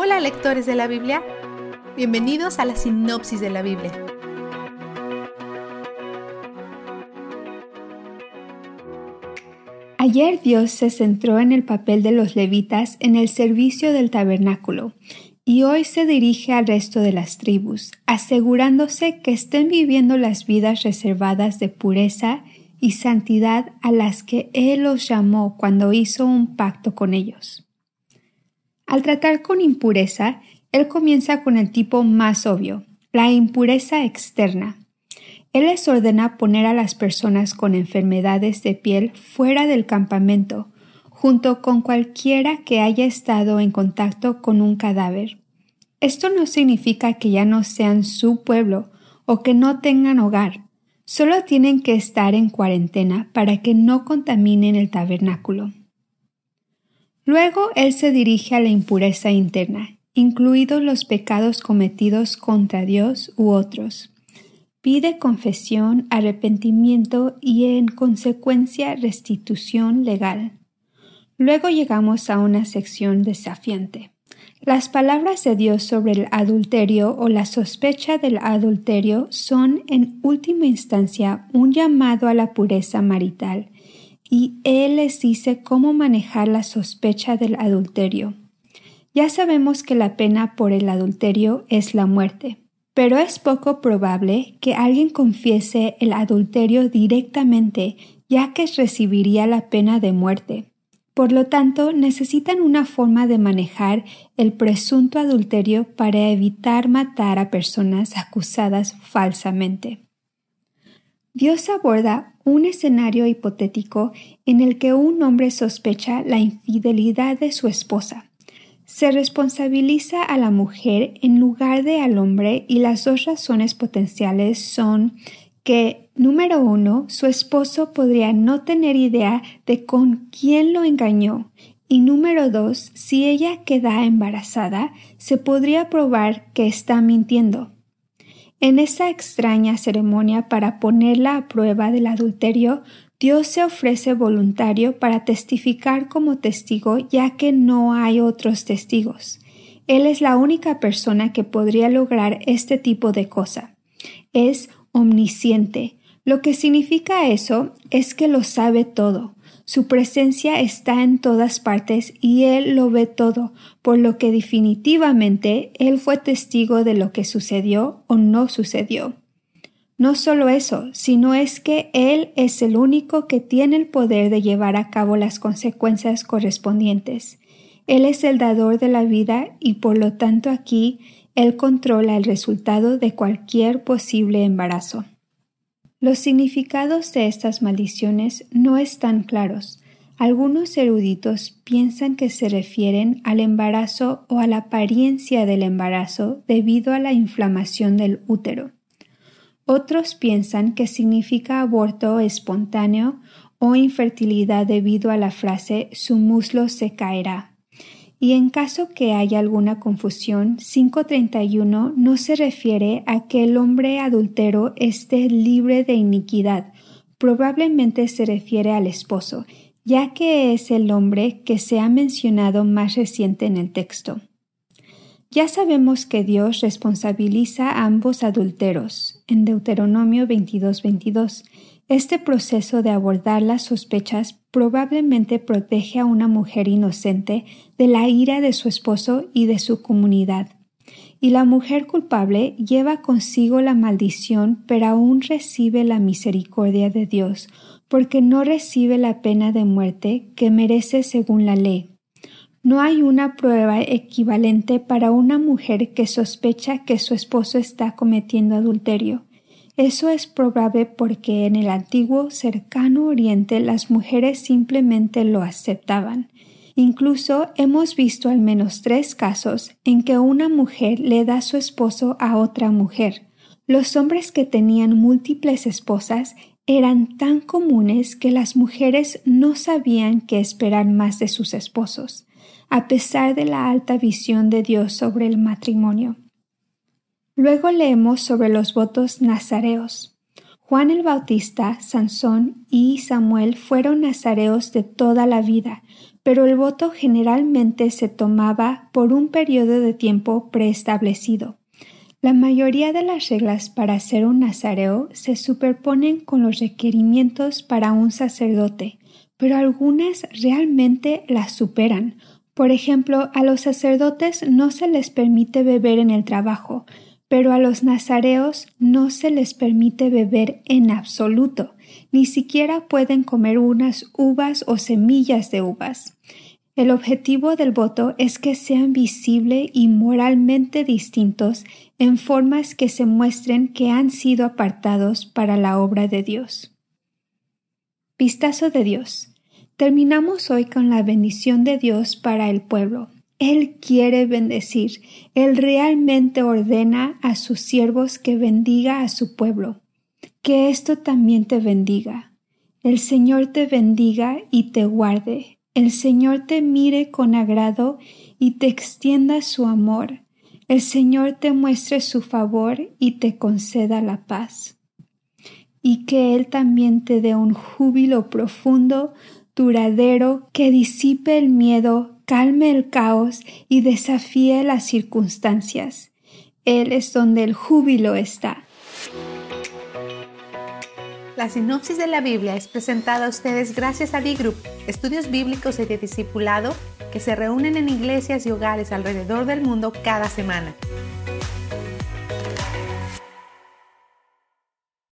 Hola lectores de la Biblia, bienvenidos a la sinopsis de la Biblia. Ayer Dios se centró en el papel de los levitas en el servicio del tabernáculo y hoy se dirige al resto de las tribus, asegurándose que estén viviendo las vidas reservadas de pureza y santidad a las que Él los llamó cuando hizo un pacto con ellos. Al tratar con impureza, Él comienza con el tipo más obvio, la impureza externa. Él les ordena poner a las personas con enfermedades de piel fuera del campamento, junto con cualquiera que haya estado en contacto con un cadáver. Esto no significa que ya no sean su pueblo o que no tengan hogar, Solo tienen que estar en cuarentena para que no contaminen el tabernáculo. Luego él se dirige a la impureza interna, incluidos los pecados cometidos contra Dios u otros. Pide confesión, arrepentimiento y en consecuencia restitución legal. Luego llegamos a una sección desafiante. Las palabras de Dios sobre el adulterio o la sospecha del adulterio son en última instancia un llamado a la pureza marital, y Él les dice cómo manejar la sospecha del adulterio. Ya sabemos que la pena por el adulterio es la muerte, pero es poco probable que alguien confiese el adulterio directamente, ya que recibiría la pena de muerte. Por lo tanto, necesitan una forma de manejar el presunto adulterio para evitar matar a personas acusadas falsamente. Dios aborda un escenario hipotético en el que un hombre sospecha la infidelidad de su esposa. Se responsabiliza a la mujer en lugar de al hombre y las dos razones potenciales son que Número uno, su esposo podría no tener idea de con quién lo engañó. Y número dos, si ella queda embarazada, se podría probar que está mintiendo. En esa extraña ceremonia para ponerla a prueba del adulterio, Dios se ofrece voluntario para testificar como testigo ya que no hay otros testigos. Él es la única persona que podría lograr este tipo de cosa. Es omnisciente, lo que significa eso es que lo sabe todo. Su presencia está en todas partes y Él lo ve todo, por lo que definitivamente Él fue testigo de lo que sucedió o no sucedió. No solo eso, sino es que Él es el único que tiene el poder de llevar a cabo las consecuencias correspondientes. Él es el dador de la vida y por lo tanto aquí Él controla el resultado de cualquier posible embarazo. Los significados de estas maldiciones no están claros. Algunos eruditos piensan que se refieren al embarazo o a la apariencia del embarazo debido a la inflamación del útero. Otros piensan que significa aborto espontáneo o infertilidad debido a la frase su muslo se caerá y en caso que haya alguna confusión, 531 no se refiere a que el hombre adultero esté libre de iniquidad, probablemente se refiere al esposo, ya que es el hombre que se ha mencionado más reciente en el texto. Ya sabemos que Dios responsabiliza a ambos adulteros en Deuteronomio 22:22 este proceso de abordar las sospechas probablemente protege a una mujer inocente de la ira de su esposo y de su comunidad. Y la mujer culpable lleva consigo la maldición, pero aún recibe la misericordia de Dios, porque no recibe la pena de muerte que merece según la ley. No hay una prueba equivalente para una mujer que sospecha que su esposo está cometiendo adulterio. Eso es probable porque en el antiguo cercano oriente las mujeres simplemente lo aceptaban. Incluso hemos visto al menos tres casos en que una mujer le da su esposo a otra mujer. Los hombres que tenían múltiples esposas eran tan comunes que las mujeres no sabían qué esperar más de sus esposos, a pesar de la alta visión de Dios sobre el matrimonio. Luego leemos sobre los votos nazareos. Juan el Bautista, Sansón y Samuel fueron nazareos de toda la vida, pero el voto generalmente se tomaba por un periodo de tiempo preestablecido. La mayoría de las reglas para ser un nazareo se superponen con los requerimientos para un sacerdote, pero algunas realmente las superan. Por ejemplo, a los sacerdotes no se les permite beber en el trabajo, pero a los nazareos no se les permite beber en absoluto, ni siquiera pueden comer unas uvas o semillas de uvas. El objetivo del voto es que sean visible y moralmente distintos en formas que se muestren que han sido apartados para la obra de Dios. Vistazo de Dios. Terminamos hoy con la bendición de Dios para el pueblo. Él quiere bendecir. Él realmente ordena a sus siervos que bendiga a su pueblo. Que esto también te bendiga. El Señor te bendiga y te guarde el Señor te mire con agrado y te extienda su amor. El Señor te muestre su favor y te conceda la paz. Y que Él también te dé un júbilo profundo, duradero, que disipe el miedo, calme el caos y desafíe las circunstancias. Él es donde el júbilo está. La sinopsis de la Biblia es presentada a ustedes gracias a B-Group, estudios bíblicos y de discipulado que se reúnen en iglesias y hogares alrededor del mundo cada semana.